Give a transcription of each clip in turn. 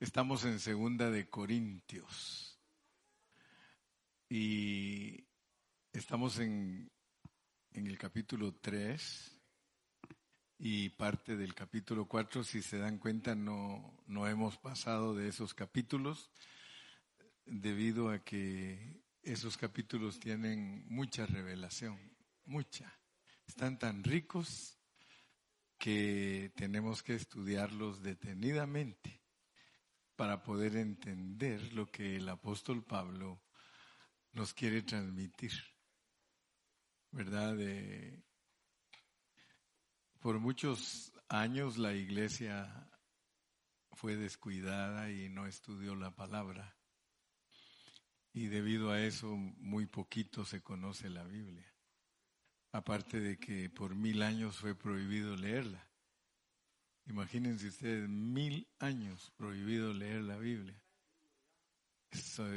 Estamos en segunda de Corintios y estamos en, el capítulo 3 y parte del capítulo 4. Si se dan cuenta, no, no hemos pasado de esos capítulos debido a que esos capítulos tienen mucha revelación, mucha. Están tan ricos que tenemos que estudiarlos detenidamente para poder entender lo que el apóstol Pablo nos quiere transmitir. ¿Verdad? por muchos años la iglesia fue descuidada y no estudió la palabra. Y debido a eso muy poquito se conoce la Biblia. Aparte de que por mil años fue prohibido leerla. Imagínense ustedes, mil años prohibido leer la Biblia. esa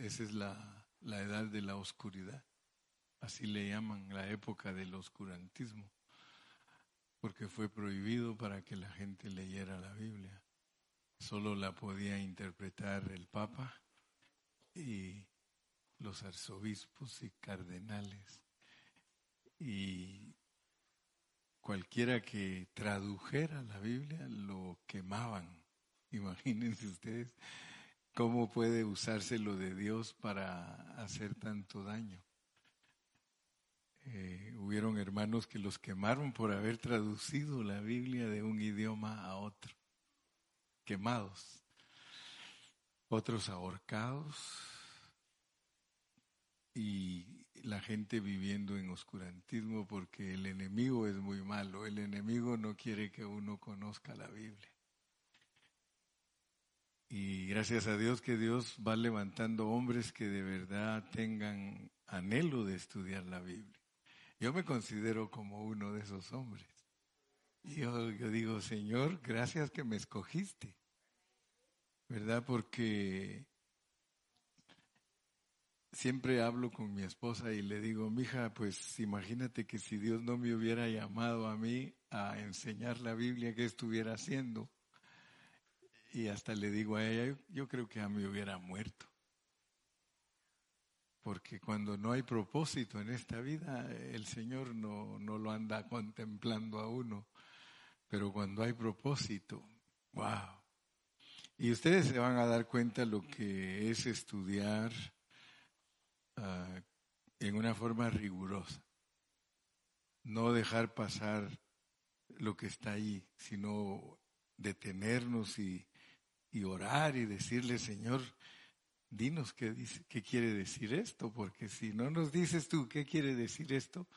es la, la edad de la oscuridad. Así le llaman la época del oscurantismo. Porque fue prohibido para que la gente leyera la Biblia. Solo la podía interpretar el Papa y los arzobispos y cardenales. Y cualquiera que tradujera la Biblia lo quemaban. Imagínense ustedes cómo puede usarse lo de Dios para hacer tanto daño. Eh, hubieron hermanos que los quemaron por haber traducido la Biblia de un idioma a otro, quemados, otros ahorcados y la gente viviendo en oscurantismo porque el enemigo es muy malo. El enemigo no quiere que uno conozca la Biblia. Y gracias a Dios que Dios va levantando hombres que de verdad tengan anhelo de estudiar la Biblia. Yo me considero como uno de esos hombres. Y yo, digo, Señor, gracias que me escogiste. ¿Verdad? Porque siempre hablo con mi esposa y le digo, mija, pues imagínate que si Dios no me hubiera llamado a mí a enseñar la Biblia, ¿qué estuviera haciendo? Y hasta le digo a ella, yo, creo que a mí hubiera muerto. Porque cuando no hay propósito en esta vida, el Señor no, no lo anda contemplando a uno. Pero cuando hay propósito, wow. Y ustedes se van a dar cuenta lo que es estudiar En una forma rigurosa. No dejar pasar lo que está ahí, sino detenernos y, y orar y decirle, Señor, dinos qué, qué quiere decir esto, porque si no nos dices tú qué quiere decir esto,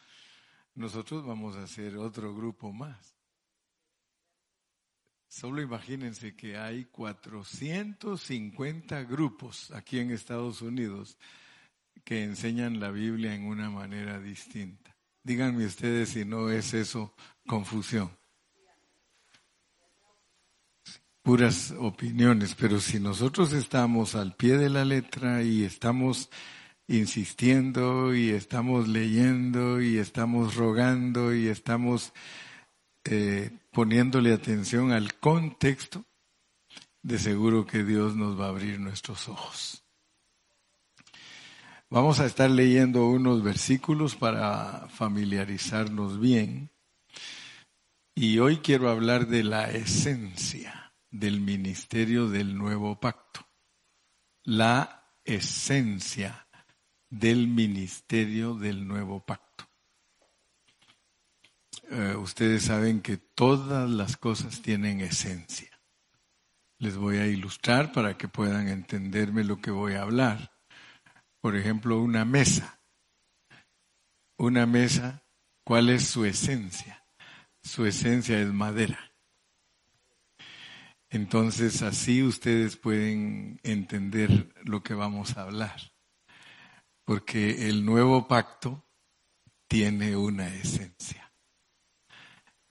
nosotros vamos a hacer otro grupo más. Solo imagínense que hay 450 grupos aquí en Estados Unidos que enseñan la Biblia en una manera distinta. Díganme ustedes si no es eso confusión. Puras opiniones, pero si nosotros estamos al pie de la letra y estamos insistiendo y estamos leyendo y estamos rogando y estamos eh, poniéndole atención al contexto, de seguro que Dios nos va a abrir nuestros ojos. Vamos a estar leyendo unos versículos para familiarizarnos bien. Y hoy quiero hablar de la esencia del ministerio del nuevo pacto. La esencia del ministerio del nuevo pacto. Eh, ustedes saben que todas las cosas tienen esencia. Les voy a ilustrar para que puedan entenderme lo que voy a hablar por ejemplo, una mesa. Una mesa, ¿cuál es su esencia? Su esencia es madera. Entonces así ustedes pueden entender lo que vamos a hablar. Porque el nuevo pacto tiene una esencia.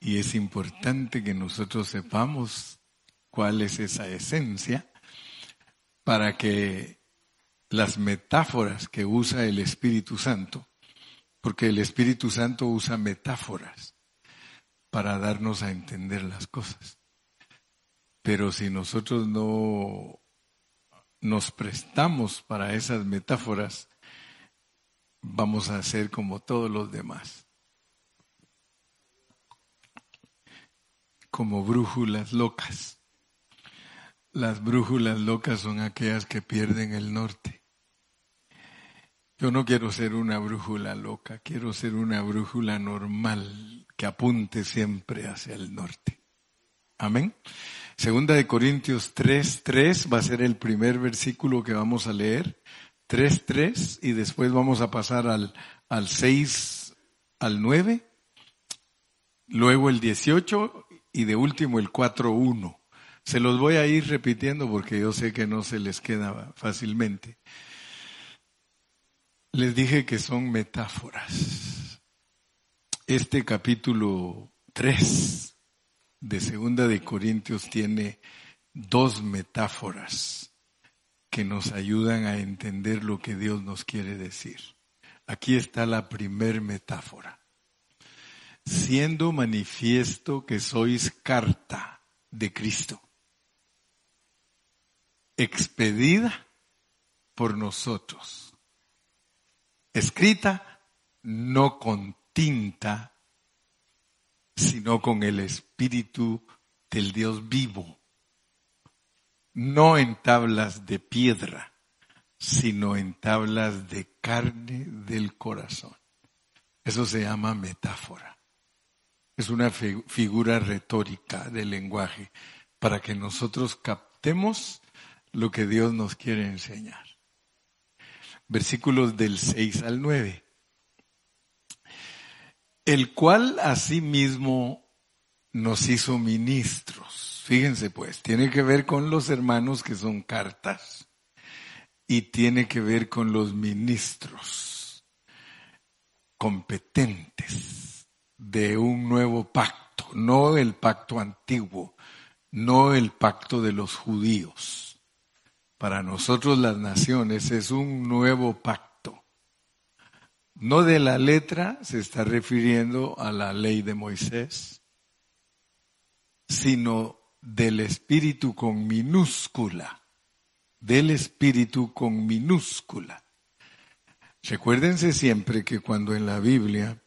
Y es importante que nosotros sepamos cuál es esa esencia para que las metáforas que usa el Espíritu Santo, porque el Espíritu Santo usa metáforas para darnos a entender las cosas. Pero si nosotros no nos prestamos para esas metáforas, vamos a ser como todos los demás. Como brújulas locas. Las brújulas locas son aquellas que pierden el norte. Yo no quiero ser una brújula loca, quiero ser una brújula normal que apunte siempre hacia el norte. Amén. Segunda de Corintios 3, 3 va a ser el primer versículo que vamos a leer. 3, 3 y después vamos a pasar al, al 6, al 9, luego el 18 y de último el 4, 1. Se los voy a ir repitiendo porque yo sé que no se les queda fácilmente. Les dije que son metáforas. Este capítulo 3 de Segunda de Corintios tiene dos metáforas que nos ayudan a entender lo que Dios nos quiere decir. Aquí está la primer metáfora. Siendo manifiesto que sois carta de Cristo, expedida por nosotros escrita no con tinta, sino con el espíritu del Dios vivo, no en tablas de piedra, sino en tablas de carne del corazón. Eso se llama metáfora. Es una figura retórica del lenguaje para que nosotros captemos lo que Dios nos quiere enseñar versículos del 6 al 9. El cual asimismo nos hizo ministros. Fíjense pues, tiene que ver con los hermanos que son cartas y tiene que ver con los ministros competentes de un nuevo pacto, no el pacto antiguo, no el pacto de los judíos para nosotros las naciones es un nuevo pacto. No de la letra se está refiriendo a la ley de Moisés, sino del espíritu con minúscula, del espíritu con minúscula. Recuérdense siempre que cuando en la Biblia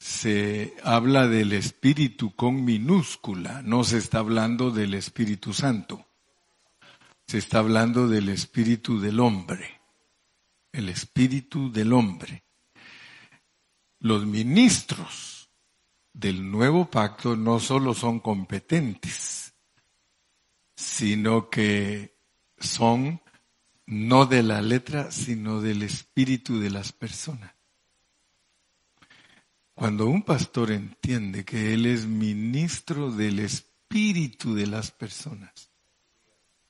se habla del espíritu con minúscula, no se está hablando del Espíritu Santo se está hablando del espíritu del hombre, el espíritu del hombre. Los ministros del nuevo pacto no solo son competentes, sino que son no de la letra, sino del espíritu de las personas. Cuando un pastor entiende que él es ministro del espíritu de las personas,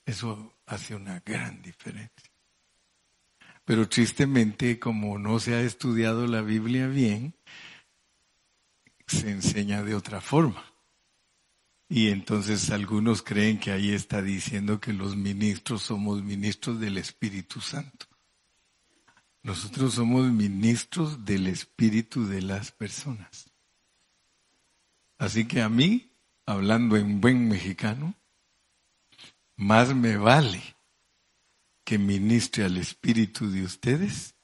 eso hace una gran diferencia. Pero tristemente, como no se ha estudiado la Biblia bien, se enseña de otra forma. Y entonces algunos creen que ahí está diciendo que los ministros somos ministros del Espíritu Santo. Nosotros somos ministros del Espíritu de las personas. Así que a mí, hablando en buen mexicano, más me vale que ministre al espíritu de ustedes,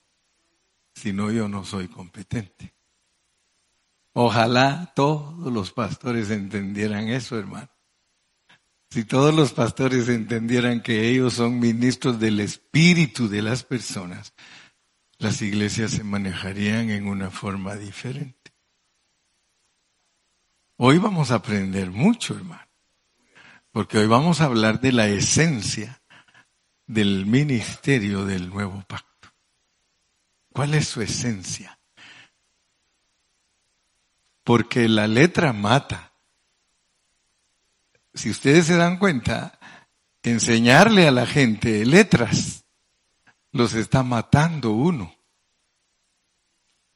si no yo no soy competente. Ojalá todos los pastores entendieran eso, hermano. Si todos los pastores entendieran que ellos son ministros del espíritu de las personas, las iglesias se manejarían en una forma diferente. Hoy vamos a aprender mucho, hermano porque hoy vamos a hablar de la esencia del ministerio del nuevo pacto. ¿Cuál es su esencia? Porque la letra mata. Si ustedes se dan cuenta, enseñarle a la gente letras los está matando uno.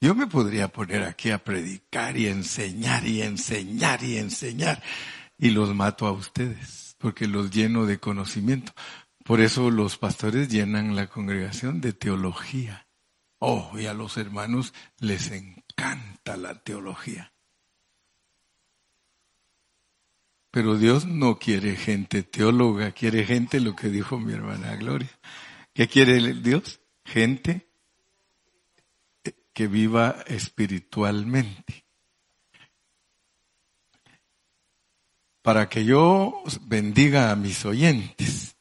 Yo me podría poner aquí a predicar y enseñar y enseñar y enseñar y los mato a ustedes, porque los lleno de conocimiento. Por eso los pastores llenan la congregación de teología. Oh, y a los hermanos les encanta la teología. Pero Dios no quiere gente teóloga, quiere gente, lo que dijo mi hermana Gloria. ¿Qué quiere Dios? Gente que viva espiritualmente. Para que yo bendiga a mis oyentes,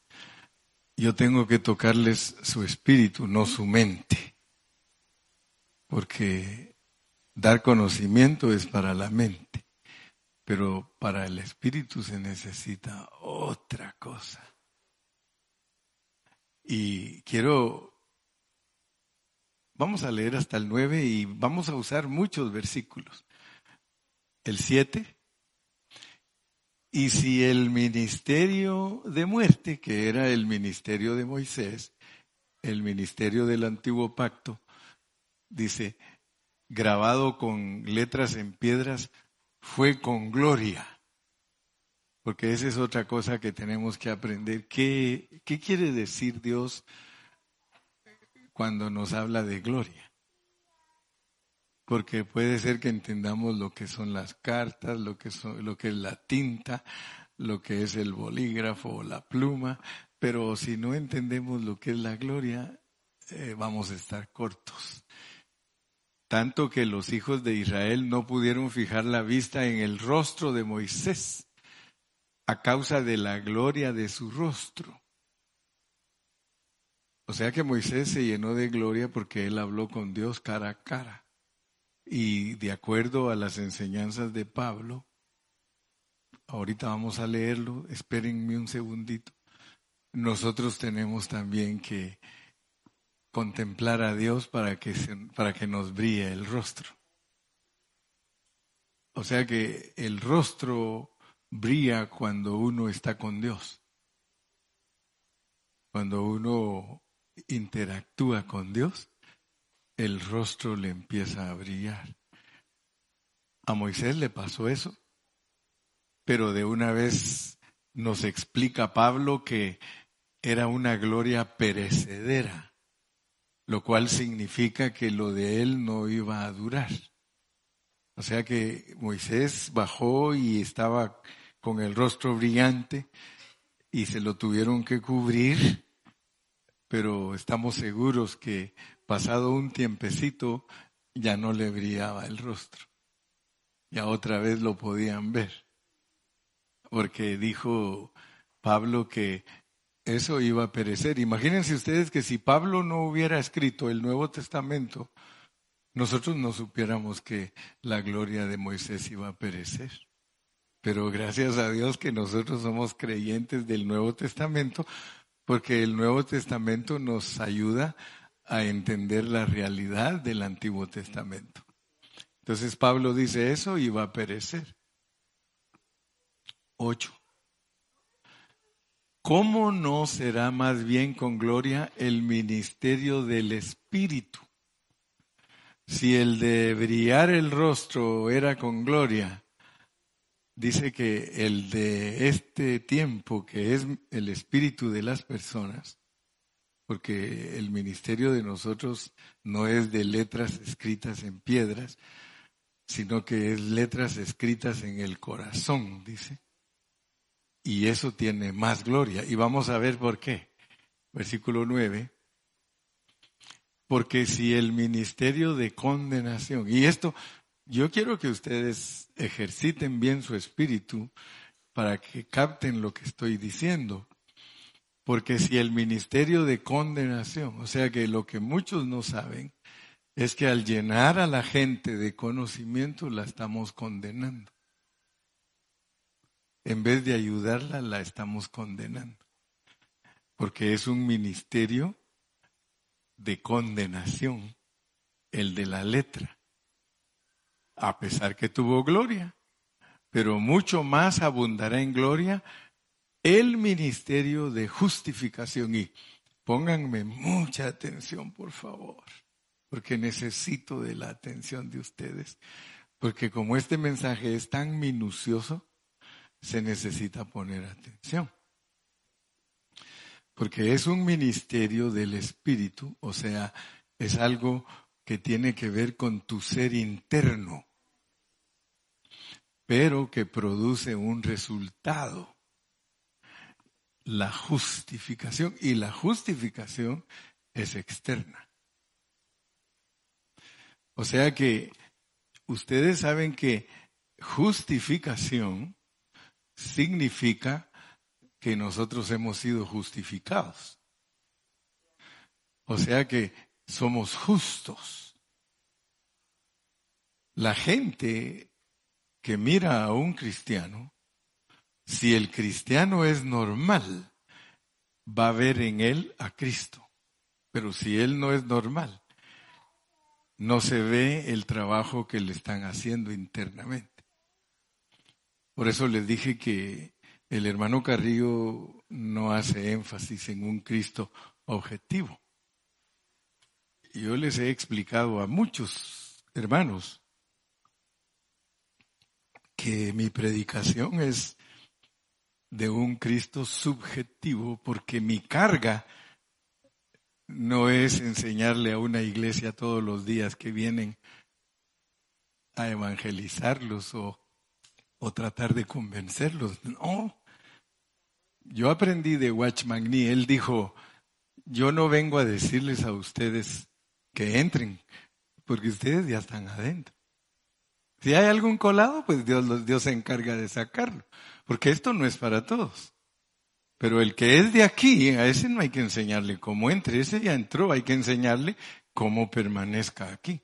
yo tengo que tocarles su espíritu, no su mente. Porque dar conocimiento es para la mente, pero para el espíritu se necesita otra cosa. Y quiero Vamos a leer hasta el 9 y vamos a usar muchos versículos. El 7. Y si el ministerio de muerte, que era el ministerio de Moisés, el ministerio del antiguo pacto, dice, grabado con letras en piedras, fue con gloria. Porque esa es otra cosa que tenemos que aprender. ¿Qué, qué quiere decir Dios cuando nos habla de gloria. Porque puede ser que entendamos lo que son las cartas, lo que, es la tinta, lo que es el bolígrafo o la pluma, pero si no entendemos lo que es la gloria, eh, vamos a estar cortos. Tanto que los hijos de Israel no pudieron fijar la vista en el rostro de Moisés a causa de la gloria de su rostro. O sea que Moisés se llenó de gloria porque él habló con Dios cara a cara. Y de acuerdo a las enseñanzas de Pablo, ahorita vamos a leerlo, espérenme un segundito, nosotros tenemos también que contemplar a Dios para que, para que nos brille el rostro. O sea que el rostro brilla cuando uno está con Dios. Cuando uno interactúa con Dios, el rostro le empieza a brillar. A Moisés le pasó eso, pero de una vez nos explica Pablo que era una gloria perecedera, lo cual significa que lo de él no iba a durar. O sea que Moisés bajó y estaba con el rostro brillante y se lo tuvieron que cubrir pero estamos seguros que pasado un tiempecito ya no le brillaba el rostro. Ya otra vez lo podían ver. Porque dijo Pablo que eso iba a perecer. Imagínense ustedes que si Pablo no hubiera escrito el Nuevo Testamento, nosotros no supiéramos que la gloria de Moisés iba a perecer. Pero gracias a Dios que nosotros somos creyentes del Nuevo Testamento, porque el Nuevo Testamento nos ayuda a entender la realidad del Antiguo Testamento. Entonces Pablo dice eso y va a perecer. Ocho. ¿Cómo no será más bien con gloria el ministerio del Espíritu? Si el de brillar el rostro era con gloria, dice que el de este tiempo, que es el espíritu de las personas, porque el ministerio de nosotros no es de letras escritas en piedras, sino que es letras escritas en el corazón, dice. Y eso tiene más gloria. Y vamos a ver por qué. Versículo 9. Porque si el ministerio de condenación, y esto yo quiero que ustedes ejerciten bien su espíritu para que capten lo que estoy diciendo. Porque si el ministerio de condenación, o sea que lo que muchos no saben, es que al llenar a la gente de conocimiento la estamos condenando. En vez de ayudarla, la estamos condenando. Porque es un ministerio de condenación, el de la letra a pesar que tuvo gloria, pero mucho más abundará en gloria el ministerio de justificación. Y pónganme mucha atención, por favor, porque necesito de la atención de ustedes, porque como este mensaje es tan minucioso, se necesita poner atención. Porque es un ministerio del Espíritu, o sea, es algo que tiene que ver con tu ser interno. pero que produce un resultado. La justificación y la justificación es externa. O sea que ustedes saben que justificación significa que nosotros hemos sido justificados. O sea que somos justos. La gente que mira a un cristiano, si el cristiano es normal, va a ver en él a Cristo. Pero si él no es normal, no se ve el trabajo que le están haciendo internamente. Por eso les dije que el hermano Carrillo no hace énfasis en un Cristo objetivo. Yo les he explicado a muchos hermanos que mi predicación es de un Cristo subjetivo porque mi carga no es enseñarle a una iglesia todos los días que vienen a evangelizarlos o, o tratar de convencerlos. No. Yo aprendí de Watchman Nee, él dijo, yo no vengo a decirles a ustedes que entren, porque ustedes ya están adentro. Si hay algún colado, pues Dios, Dios se encarga de sacarlo. Porque esto no es para todos. Pero el que es de aquí, a ese no hay que enseñarle cómo entre. Ese ya entró, hay que enseñarle cómo permanezca aquí.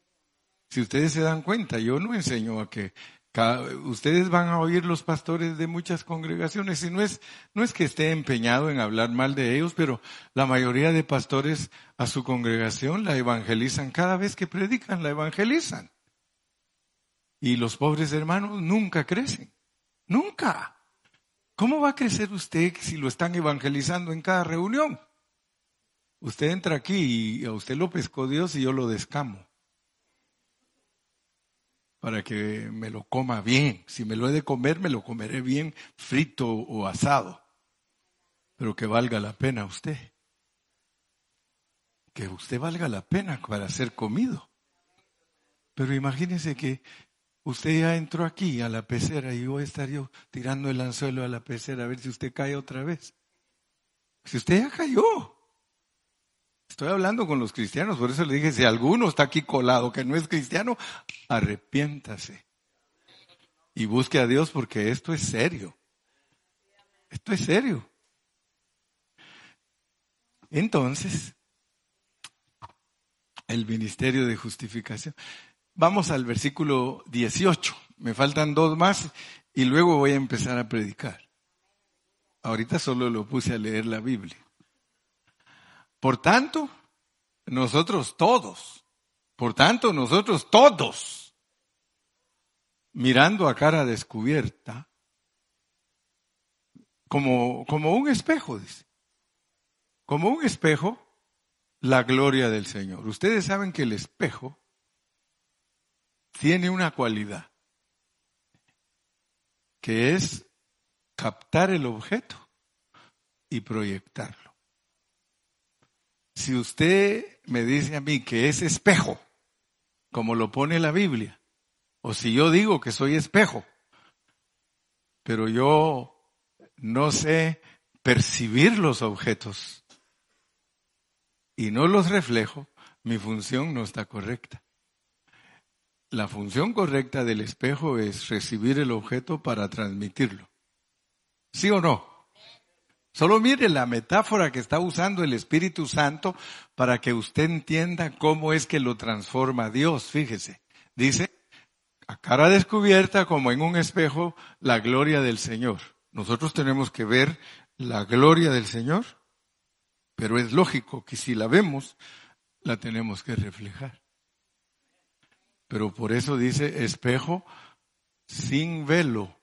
Si ustedes se dan cuenta, yo no enseño a que ustedes van a oír los pastores de muchas congregaciones y no es, no es que esté empeñado en hablar mal de ellos, pero la mayoría de pastores a su congregación la evangelizan cada vez que predican, la evangelizan. Y los pobres hermanos nunca crecen. Nunca. ¿Cómo va a crecer usted si lo están evangelizando en cada reunión? Usted entra aquí y a usted lo pescó Dios y yo lo descamo. Para que me lo coma bien. Si me lo he de comer, me lo comeré bien frito o asado. Pero que valga la pena usted. Que usted valga la pena para ser comido. Pero imagínese que Usted ya entró aquí a la pecera y voy a estar yo tirando el anzuelo a la pecera a ver si usted cae otra vez. Si usted ya cayó. Estoy hablando con los cristianos, por eso le dije, si alguno está aquí colado que no es cristiano, arrepiéntase. Y busque a Dios porque esto es serio. Esto es serio. Entonces, el ministerio de justificación. Vamos al versículo 18. Me faltan dos más y luego voy a empezar a predicar. Ahorita solo lo puse a leer la Biblia. Por tanto, nosotros todos, por tanto, nosotros todos, mirando a cara descubierta, como, como un espejo, dice, como un espejo, la gloria del Señor. Ustedes saben que el espejo tiene una cualidad, que es captar el objeto y proyectarlo. Si usted me dice a mí que es espejo, como lo pone la Biblia, o si yo digo que soy espejo, pero yo no sé percibir los objetos y no los reflejo, mi función no está correcta. La función correcta del espejo es recibir el objeto para transmitirlo. ¿Sí o no? Solo mire la metáfora que está usando el Espíritu Santo para que usted entienda cómo es que lo transforma Dios. Fíjese, dice, a cara descubierta como en un espejo, la gloria del Señor. Nosotros tenemos que ver la gloria del Señor, pero es lógico que si la vemos, la tenemos que reflejar. Pero por eso dice espejo sin velo,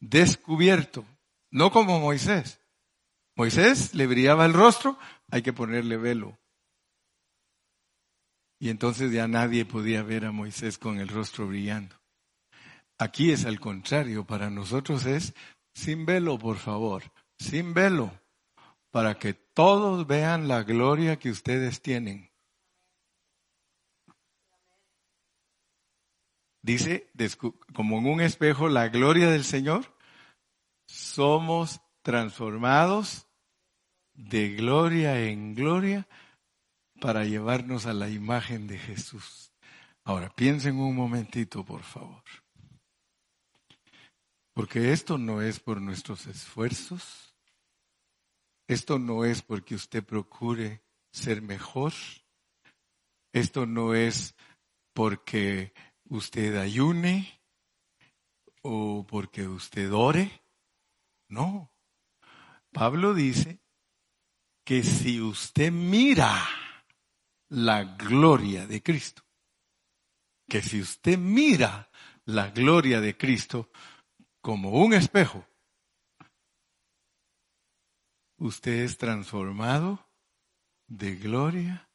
descubierto, no como Moisés. Moisés le brillaba el rostro, hay que ponerle velo. Y entonces ya nadie podía ver a Moisés con el rostro brillando. Aquí es al contrario, para nosotros es sin velo, por favor, sin velo, para que todos vean la gloria que ustedes tienen. Dice, como en un espejo, la gloria del Señor, somos transformados de gloria en gloria para llevarnos a la imagen de Jesús. Ahora, piensen un momentito, por favor. Porque esto no es por nuestros esfuerzos, esto no es porque usted procure ser mejor, esto no es porque usted ayune o porque usted ore, no. Pablo dice que si usted mira la gloria de Cristo, que si usted mira la gloria de Cristo, como un espejo, usted es transformado de gloria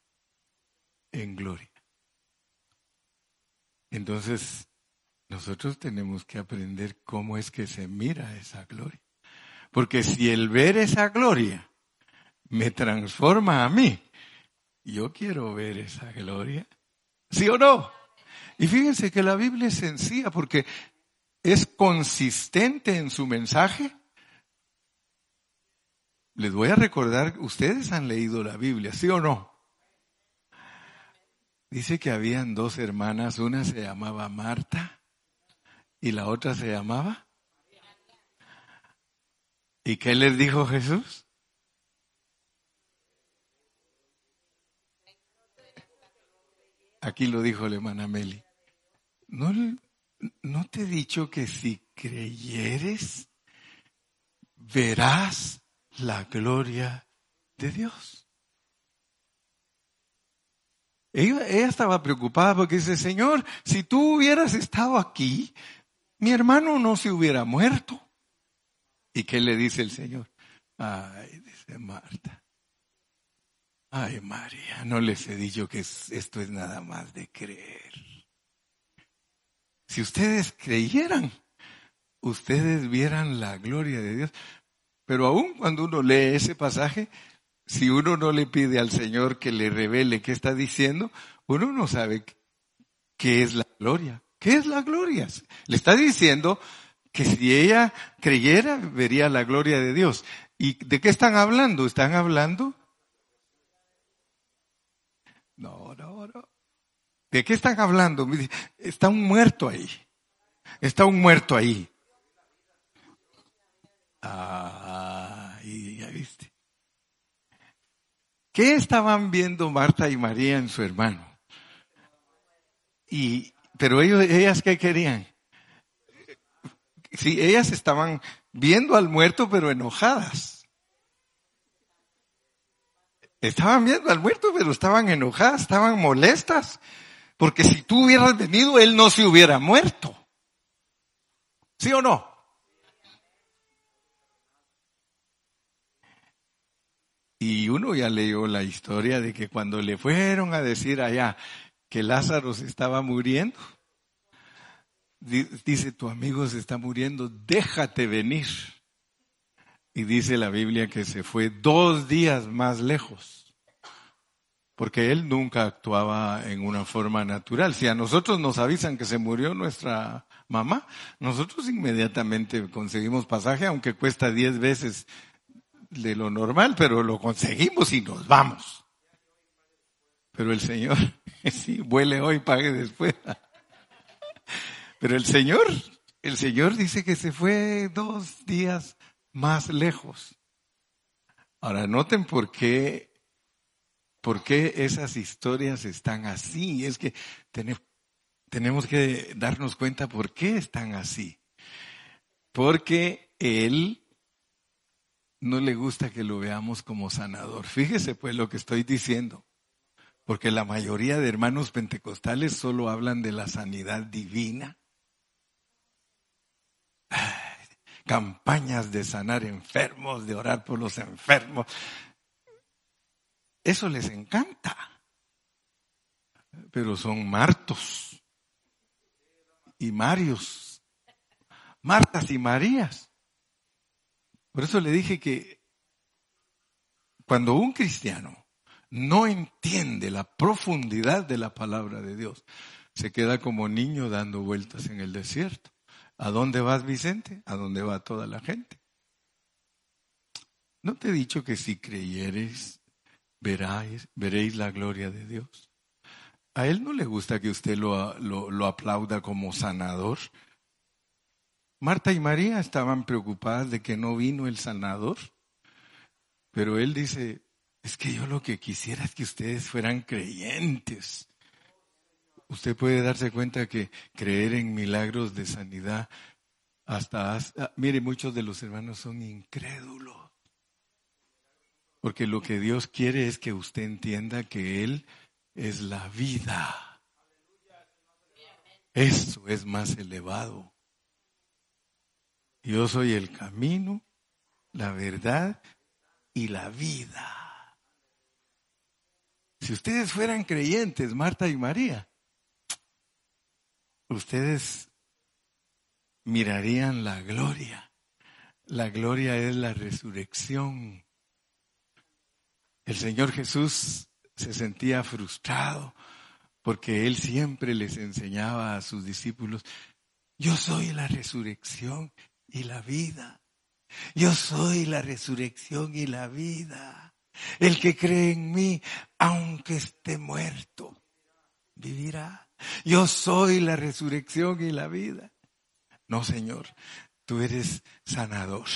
en gloria. Entonces, nosotros tenemos que aprender cómo es que se mira esa gloria. Porque si el ver esa gloria me transforma a mí, yo quiero ver esa gloria. ¿Sí o no? Y fíjense que la Biblia es sencilla porque es consistente en su mensaje. Les voy a recordar, ustedes han leído la Biblia, ¿sí o no? Dice que habían dos hermanas, una se llamaba Marta y la otra se llamaba. ¿Y qué les dijo Jesús? Aquí lo dijo la hermana Meli. No, ¿No te he dicho que si creyeres, verás la gloria de Dios? Ella, estaba preocupada porque dice, Señor, si tú hubieras estado aquí, mi hermano no se hubiera muerto. ¿Y qué le dice el Señor? Ay, dice Marta. Ay, María, no les he dicho que esto es nada más de creer. Si ustedes creyeran, ustedes vieran la gloria de Dios. Pero aún cuando uno lee ese pasaje, si uno no le pide al Señor que le revele qué está diciendo, uno no sabe qué es la gloria. ¿Qué es la gloria? Le está diciendo que si ella creyera, vería la gloria de Dios. ¿Y de qué están hablando? ¿Están hablando? No, no, no. ¿De qué están hablando? Está un muerto ahí. Está un muerto ahí. Ah, ya viste. ¿Qué estaban viendo Marta y María en su hermano? Y, pero ellos, ellas qué querían? Sí, ellas estaban viendo al muerto pero enojadas. Estaban viendo al muerto pero estaban enojadas, estaban molestas. Porque si tú hubieras venido, él no se hubiera muerto. ¿Sí o no? Y uno ya leyó la historia de que cuando le fueron a decir allá que Lázaro se estaba muriendo, dice tu amigo se está muriendo, déjate venir. Y dice la Biblia que se fue dos días más lejos porque él nunca actuaba en una forma natural. Si a nosotros nos avisan que se murió nuestra mamá, nosotros inmediatamente conseguimos pasaje, aunque cuesta diez veces de lo normal, pero lo conseguimos y nos vamos. Pero el Señor, sí, vuele hoy, pague después. Pero el Señor, el Señor dice que se fue dos días más lejos. Ahora, noten por qué ¿Por qué esas historias están así? Es que tenemos que darnos cuenta por qué están así. Porque Él no le gusta que lo veamos como sanador. Fíjese pues lo que estoy diciendo. Porque la mayoría de hermanos pentecostales solo hablan de la sanidad divina. Campañas de sanar enfermos, de orar por los enfermos. Eso les encanta. Pero son Martos y Marios, Martas y Marías. Por eso le dije que cuando un cristiano no entiende la profundidad de la palabra de Dios, se queda como niño dando vueltas en el desierto. ¿A dónde vas, Vicente? A dónde va toda la gente. ¿No te he dicho que si creyeres, veráis, veréis la gloria de Dios? A Él no le gusta que usted lo, lo, lo aplauda como sanador. Marta y María estaban preocupadas de que no vino el sanador, pero Él dice, es que yo lo que quisiera es que ustedes fueran creyentes usted puede darse cuenta que creer en milagros de sanidad hasta, mire, muchos de los hermanos son incrédulos. Porque lo que Dios quiere es que usted entienda que Él es la vida. Eso es más elevado. Yo soy el camino, la verdad y la vida. Si ustedes fueran creyentes, Marta y María, ustedes mirarían la gloria. La gloria es la resurrección. El Señor Jesús se sentía frustrado porque Él siempre les enseñaba a sus discípulos, yo soy la resurrección y la vida. Yo soy la resurrección y la vida. El que cree en mí, aunque esté muerto, vivirá. Yo soy la resurrección y la vida. No, Señor, tú eres sanador.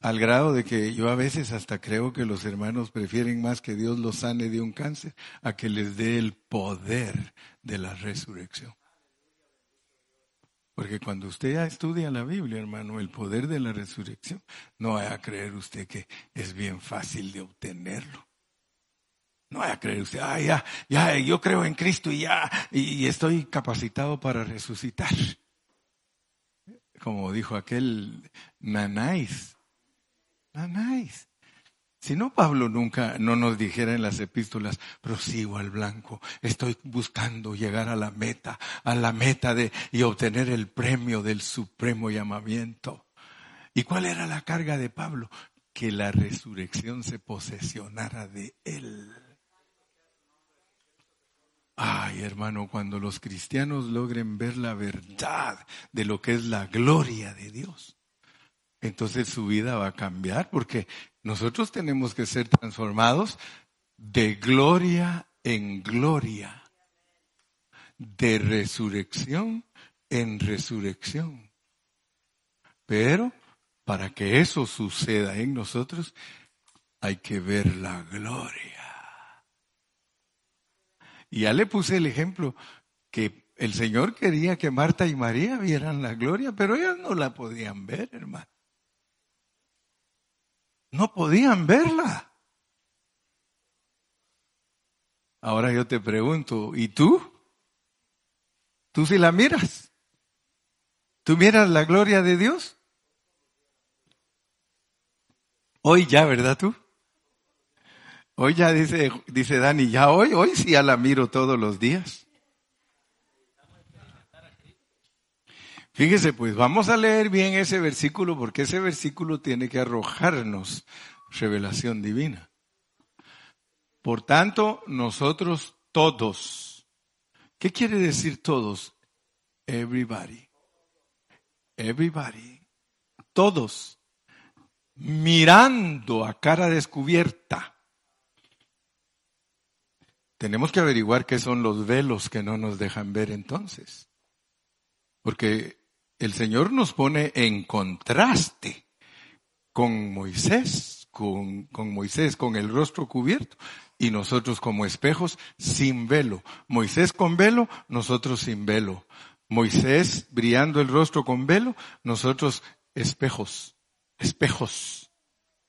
Al grado de que yo a veces hasta creo que los hermanos prefieren más que Dios los sane de un cáncer a que les dé el poder de la resurrección. Porque cuando usted estudia la Biblia, hermano, el poder de la resurrección, no vaya a creer usted que es bien fácil de obtenerlo. No vaya a creer usted, ah, ya, ya, yo creo en Cristo y ya, y, estoy capacitado para resucitar. Como dijo aquel Nanáis. Nanáis. Si no, Pablo nunca no nos dijera en las epístolas, prosigo al blanco, estoy buscando llegar a la meta, a la meta de y obtener el premio del supremo llamamiento. ¿Y cuál era la carga de Pablo? Que la resurrección se posesionara de él. Ay, hermano, cuando los cristianos logren ver la verdad de lo que es la gloria de Dios, entonces su vida va a cambiar porque nosotros tenemos que ser transformados de gloria en gloria, de resurrección en resurrección. Pero para que eso suceda en nosotros, hay que ver la gloria. Y ya le puse el ejemplo que el Señor quería que Marta y María vieran la gloria, pero ellas no la podían ver, hermano. No podían verla. Ahora yo te pregunto, ¿y tú? ¿Tú sí la miras? ¿Tú miras la gloria de Dios? Hoy ya, ¿verdad tú? Hoy ya dice, dice Dani, ya hoy, hoy sí ya la miro todos los días. Fíjese, pues vamos a leer bien ese versículo porque ese versículo tiene que arrojarnos revelación divina. Por tanto, nosotros todos, ¿qué quiere decir todos? Everybody. Everybody. Todos. Mirando a cara descubierta tenemos que averiguar qué son los velos que no nos dejan ver entonces. Porque el Señor nos pone en contraste con Moisés, con, Moisés con el rostro cubierto y nosotros como espejos sin velo. Moisés con velo, nosotros sin velo. Moisés brillando el rostro con velo, nosotros espejos, espejos.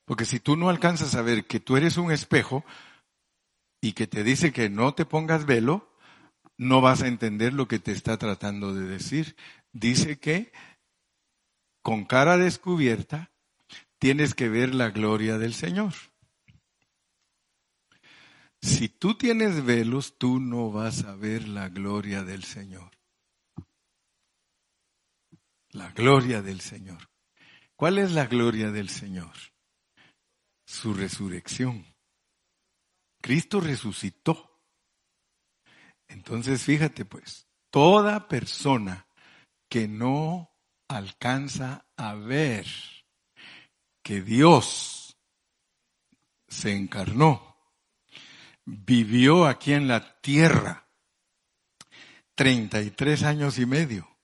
Porque si tú no alcanzas a ver que tú eres un espejo, y que te dice que no te pongas velo, no vas a entender lo que te está tratando de decir. Dice que con cara descubierta tienes que ver la gloria del Señor. Si tú tienes velos, tú no vas a ver la gloria del Señor. La gloria del Señor. ¿Cuál es la gloria del Señor? Su resurrección. Cristo resucitó. Entonces, fíjate pues, toda persona que no alcanza a ver que Dios se encarnó, vivió aquí en la tierra 33 años y medio,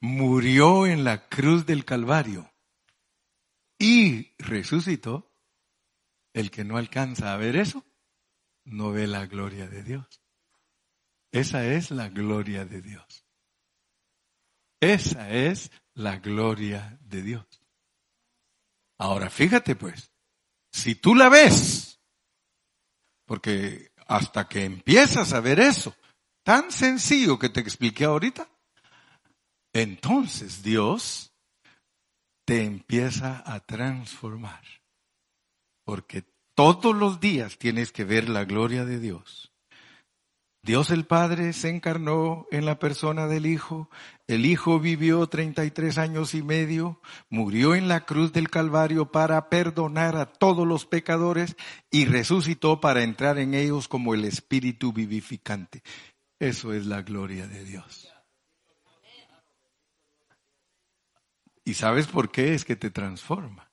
murió en la cruz del Calvario y resucitó, el que no alcanza a ver eso, no ve la gloria de Dios. Esa es la gloria de Dios. Esa es la gloria de Dios. Ahora fíjate pues, si tú la ves, porque hasta que empiezas a ver eso, tan sencillo que te expliqué ahorita, entonces Dios te empieza a transformar. Porque todos los días tienes que ver la gloria de Dios. Dios el Padre se encarnó en la persona del Hijo, el Hijo vivió 33 años y medio, murió en la cruz del Calvario para perdonar a todos los pecadores y resucitó para entrar en ellos como el Espíritu vivificante. Eso es la gloria de Dios. ¿Y sabes por qué? Es que te transforma.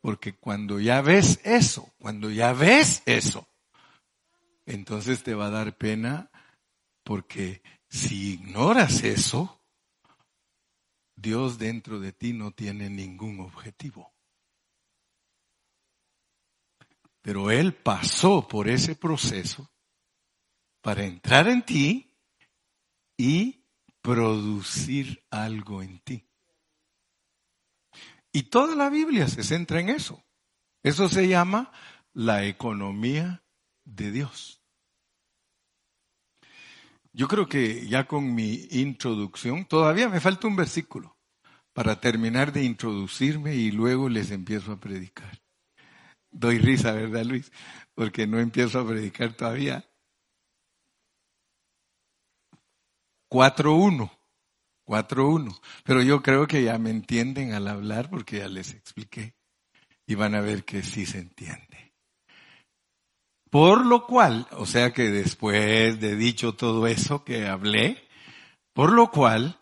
Porque cuando ya ves eso, cuando ya ves eso, entonces te va a dar pena porque si ignoras eso, Dios dentro de ti no tiene ningún objetivo. Pero Él pasó por ese proceso para entrar en ti y producir algo en ti. Y toda la Biblia se centra en eso. Eso se llama la economía de Dios. Yo creo que ya con mi introducción, todavía me falta un versículo para terminar de introducirme y luego les empiezo a predicar. Doy risa, ¿verdad, Luis? Porque no empiezo a predicar todavía. 4.1. 4.1. Pero yo creo que ya me entienden al hablar porque ya les expliqué. Y van a ver que sí se entiende. Por lo cual, o sea que después de dicho todo eso que hablé, por lo cual,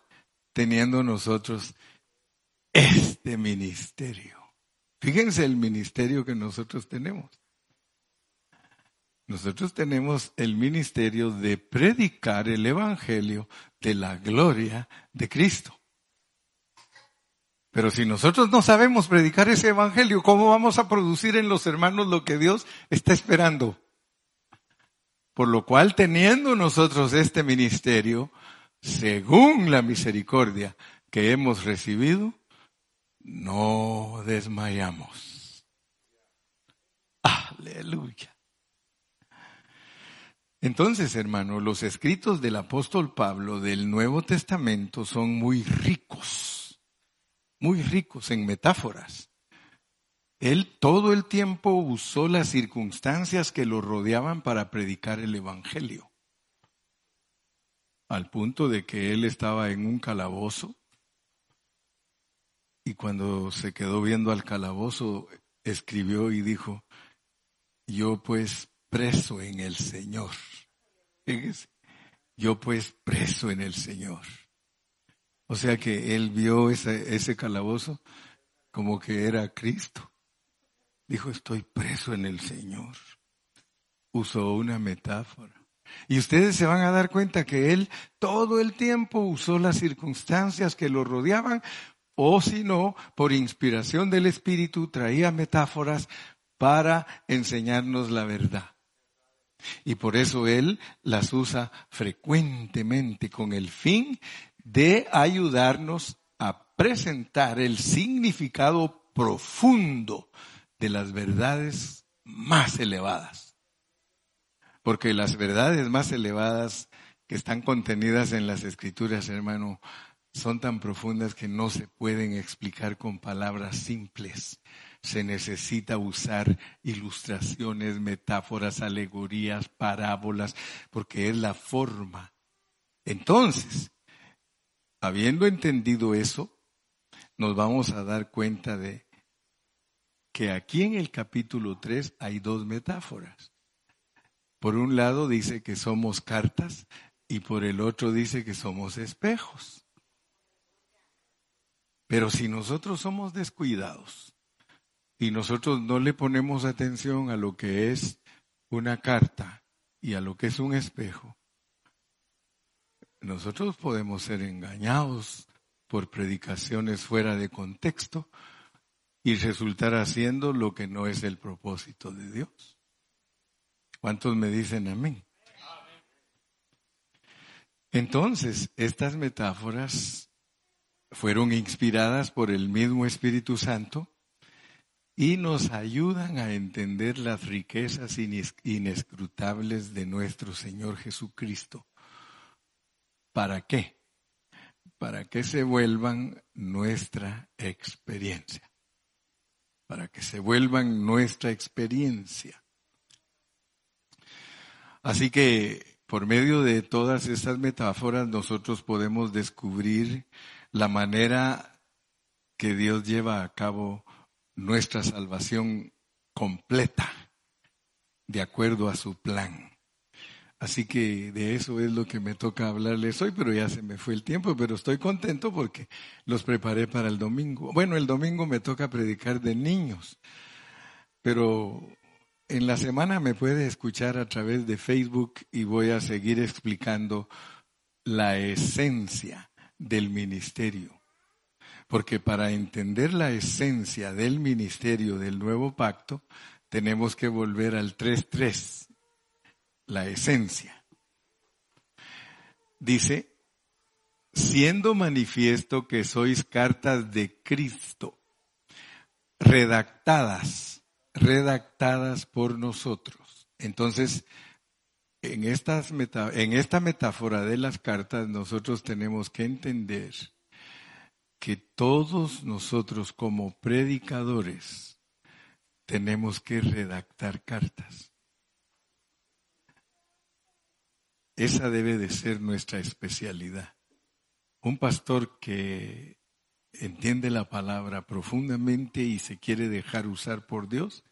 teniendo nosotros este ministerio. Fíjense el ministerio que nosotros tenemos. Nosotros tenemos el ministerio de predicar el Evangelio de la gloria de Cristo. Pero si nosotros no sabemos predicar ese Evangelio, ¿cómo vamos a producir en los hermanos lo que Dios está esperando? Por lo cual, teniendo nosotros este ministerio, según la misericordia que hemos recibido, no desmayamos. Aleluya. Entonces, hermano, los escritos del apóstol Pablo del Nuevo Testamento son muy ricos, muy ricos en metáforas. Él todo el tiempo usó las circunstancias que lo rodeaban para predicar el Evangelio, al punto de que él estaba en un calabozo y cuando se quedó viendo al calabozo, escribió y dijo, yo pues preso en el Señor. Yo pues preso en el Señor. O sea que él vio ese, ese calabozo como que era Cristo. Dijo, estoy preso en el Señor. Usó una metáfora. Y ustedes se van a dar cuenta que él todo el tiempo usó las circunstancias que lo rodeaban, o si no, por inspiración del Espíritu, traía metáforas para enseñarnos la verdad. Y por eso Él las usa frecuentemente con el fin de ayudarnos a presentar el significado profundo de las verdades más elevadas. Porque las verdades más elevadas que están contenidas en las escrituras, hermano, son tan profundas que no se pueden explicar con palabras simples se necesita usar ilustraciones, metáforas, alegorías, parábolas, porque es la forma. Entonces, habiendo entendido eso, nos vamos a dar cuenta de que aquí en el capítulo 3 hay dos metáforas. Por un lado dice que somos cartas y por el otro dice que somos espejos. Pero si nosotros somos descuidados y nosotros no le ponemos atención a lo que es una carta y a lo que es un espejo, nosotros podemos ser engañados por predicaciones fuera de contexto y resultar haciendo lo que no es el propósito de Dios. ¿Cuántos me dicen amén? Entonces, estas metáforas fueron inspiradas por el mismo Espíritu Santo y nos ayudan a entender las riquezas inescrutables de nuestro Señor Jesucristo. ¿Para qué? Para que se vuelvan nuestra experiencia. Para que se vuelvan nuestra experiencia. Así que por medio de todas estas metáforas nosotros podemos descubrir la manera que Dios lleva a cabo nuestra salvación completa, de acuerdo a su plan. Así que de eso es lo que me toca hablarles hoy, pero ya se me fue el tiempo, pero estoy contento porque los preparé para el domingo. Bueno, el domingo me toca predicar de niños, pero en la semana me puede escuchar a través de Facebook y voy a seguir explicando la esencia del ministerio. Porque para entender la esencia del ministerio del nuevo pacto, tenemos que volver al 3.3, la esencia. Dice, siendo manifiesto que sois cartas de Cristo, redactadas, redactadas por nosotros. Entonces, en, estas en esta metáfora de las cartas nosotros tenemos que entender que todos nosotros como predicadores tenemos que redactar cartas. Esa debe de ser nuestra especialidad. Un pastor que entiende la palabra profundamente y se quiere dejar usar por Dios,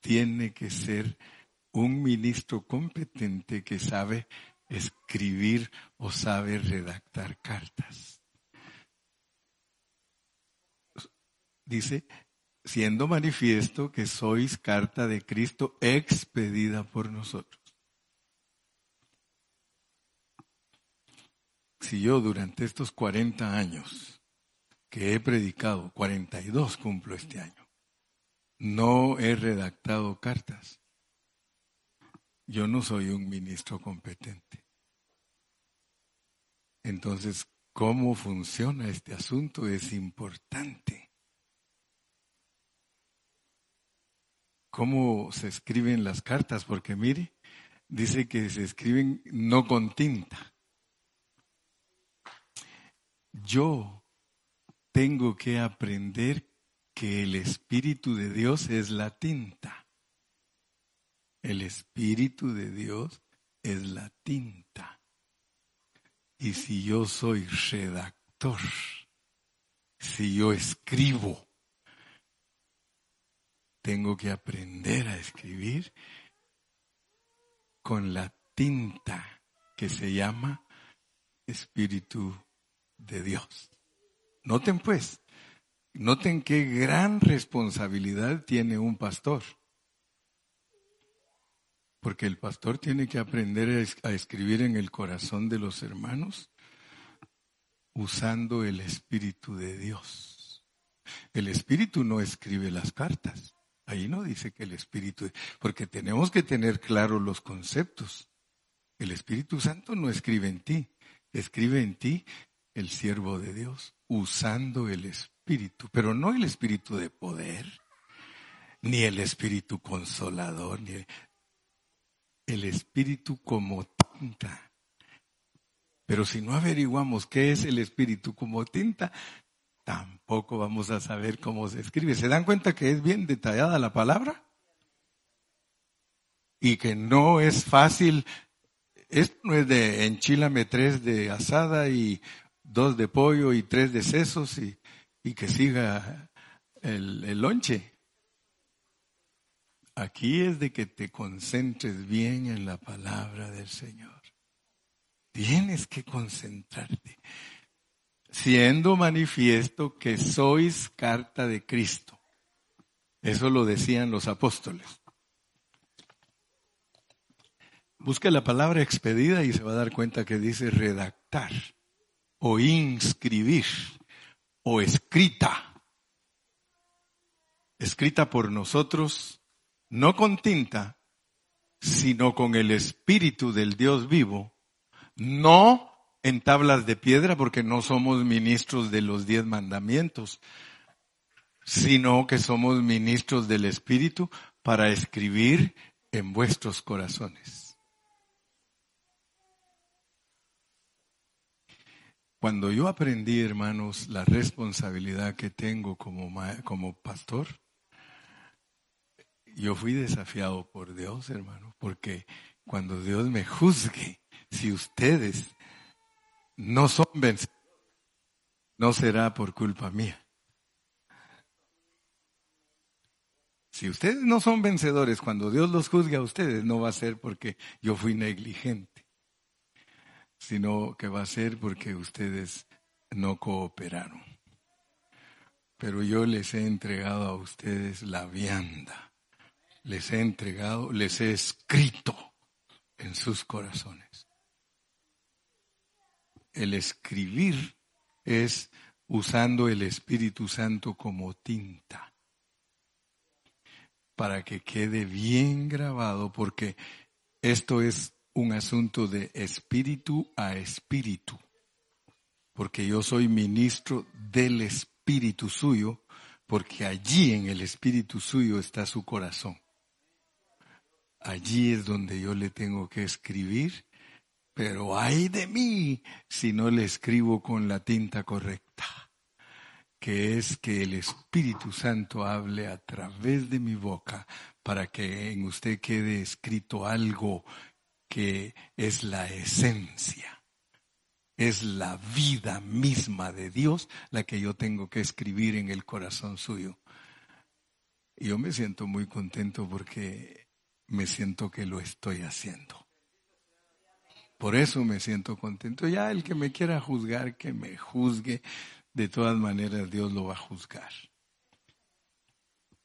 tiene que ser un ministro competente que sabe escribir o sabe redactar cartas. Dice, siendo manifiesto que sois carta de Cristo expedida por nosotros. Si yo durante estos 40 años que he predicado, 42 cumplo este año, no he redactado cartas, yo no soy un ministro competente. Entonces, ¿cómo funciona este asunto? Es importante. ¿Cómo se escriben las cartas? Porque mire, dice que se escriben no con tinta. Yo tengo que aprender que el Espíritu de Dios es la tinta. El Espíritu de Dios es la tinta. Y si yo soy redactor, si yo escribo, tengo que aprender a escribir con la tinta que se llama Espíritu de Dios. Noten pues, noten qué gran responsabilidad tiene un pastor. Porque el pastor tiene que aprender a escribir en el corazón de los hermanos usando el Espíritu de Dios. El Espíritu no escribe las cartas. Ahí no dice que el Espíritu, porque tenemos que tener claros los conceptos. El Espíritu Santo no escribe en ti, escribe en ti el siervo de Dios, usando el Espíritu, pero no el Espíritu de poder, ni el Espíritu consolador, ni el espíritu como tinta. Pero si no averiguamos qué es el espíritu como tinta, tampoco vamos a saber cómo se escribe. ¿Se dan cuenta que es bien detallada la palabra? Y que no es fácil. Esto no es de enchilame tres de asada y dos de pollo y tres de sesos y, y que siga el, el lonche. Aquí es de que te concentres bien en la palabra del Señor. Tienes que concentrarte, siendo manifiesto que sois carta de Cristo. Eso lo decían los apóstoles. Busque la palabra expedida y se va a dar cuenta que dice redactar o inscribir o escrita. Escrita por nosotros, no con tinta, sino con el Espíritu del Dios vivo, no en tablas de piedra porque no somos ministros de los diez mandamientos, sino que somos ministros del Espíritu para escribir en vuestros corazones. Cuando yo aprendí, hermanos, la responsabilidad que tengo como, como pastor, yo fui desafiado por Dios, hermano, porque cuando Dios me juzgue, si ustedes no son vencedores, no será por culpa mía. Si ustedes no son vencedores, cuando Dios los juzgue a ustedes, no va a ser porque yo fui negligente sino que va a ser porque ustedes no cooperaron. Pero yo les he entregado a ustedes la vianda, les he entregado, les he escrito en sus corazones. El escribir es usando el Espíritu Santo como tinta para que quede bien grabado, porque esto es un asunto de espíritu a espíritu, porque yo soy ministro del espíritu suyo, porque allí en el espíritu suyo está su corazón. Allí es donde yo le tengo que escribir, pero ay de mí si no le escribo con la tinta correcta, que es que el Espíritu Santo hable a través de mi boca para que en usted quede escrito algo que es la esencia, es la vida misma de Dios la que yo tengo que escribir en el corazón suyo. Yo me siento muy contento porque me siento que lo estoy haciendo. Por eso me siento contento. Ya el que me quiera juzgar, que me juzgue. De todas maneras, Dios lo va a juzgar.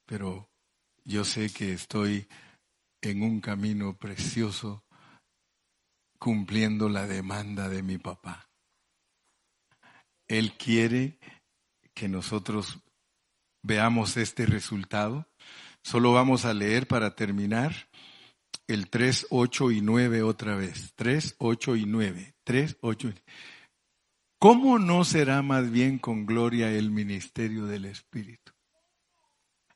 Pero yo sé que estoy en un camino precioso cumpliendo la demanda de mi papá. Él quiere que nosotros veamos este resultado. Solo vamos a leer para terminar el 3, 8 y 9 otra vez. 3, 8 y 9. 3, 8 y ¿Cómo no será más bien con gloria el ministerio del Espíritu?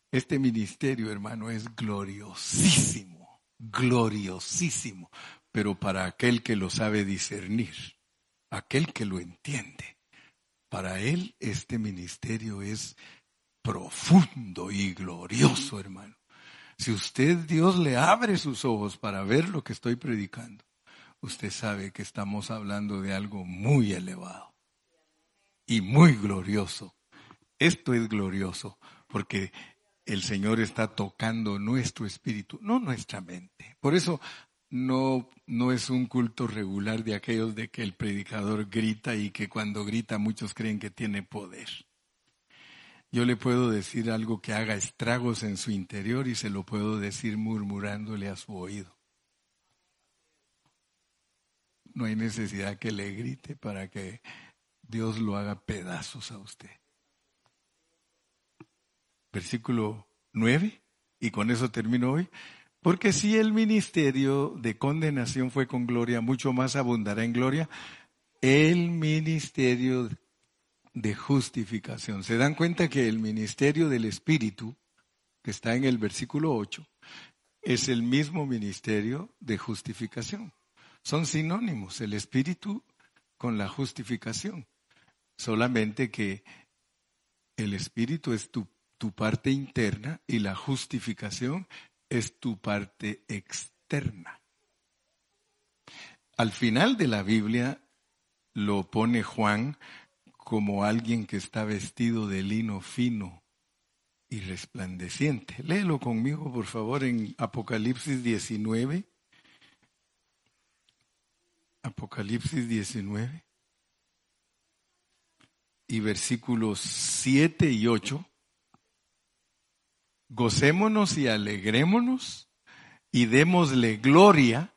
Este ministerio, hermano, es gloriosísimo, gloriosísimo, pero para aquel que lo sabe discernir, aquel que lo entiende. Para él este ministerio es profundo y glorioso, hermano. Si usted, Dios, le abre sus ojos para ver lo que estoy predicando, usted sabe que estamos hablando de algo muy elevado y muy glorioso. Esto es glorioso porque el Señor está tocando nuestro espíritu, no nuestra mente. Por eso no, no es un culto regular de aquellos de que el predicador grita y que cuando grita muchos creen que tiene poder. Yo le puedo decir algo que haga estragos en su interior y se lo puedo decir murmurándole a su oído. No hay necesidad que le grite para que Dios lo haga pedazos a usted. Versículo 9, y con eso termino hoy. Porque si el ministerio de condenación fue con gloria, mucho más abundará en gloria el ministerio de justificación. ¿Se dan cuenta que el ministerio del Espíritu, que está en el versículo 8, es el mismo ministerio de justificación? Son sinónimos, el Espíritu con la justificación. Solamente que el Espíritu es tu, tu parte interna y la justificación es tu parte externa. Al final de la Biblia lo pone Juan como alguien que está vestido de lino fino y resplandeciente. Léelo conmigo, por favor, en Apocalipsis 19. Apocalipsis 19 y versículos 7 y 8. Gocémonos y alegrémonos y démosle gloria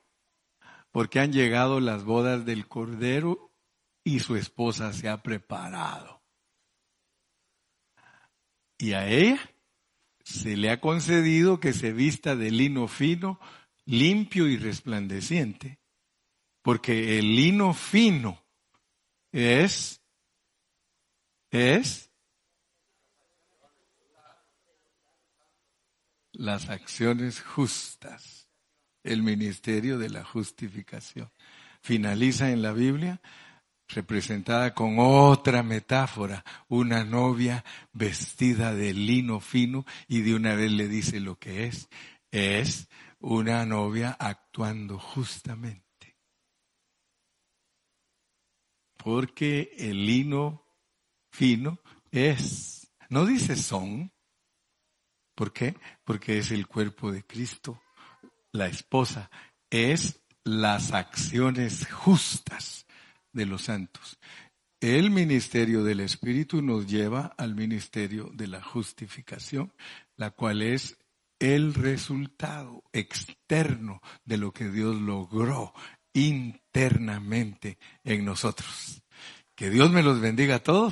porque han llegado las bodas del Cordero y su esposa se ha preparado. Y a ella se le ha concedido que se vista de lino fino, limpio y resplandeciente, porque el lino fino es, es las acciones justas, el ministerio de la justificación. Finaliza en la Biblia representada con otra metáfora, una novia vestida de lino fino y de una vez le dice lo que es, es una novia actuando justamente. Porque el lino fino es, no dice son, ¿por qué? Porque es el cuerpo de Cristo, la esposa, es las acciones justas de los santos. El ministerio del Espíritu nos lleva al ministerio de la justificación, la cual es el resultado externo de lo que Dios logró internamente en nosotros. Que Dios me los bendiga a todos.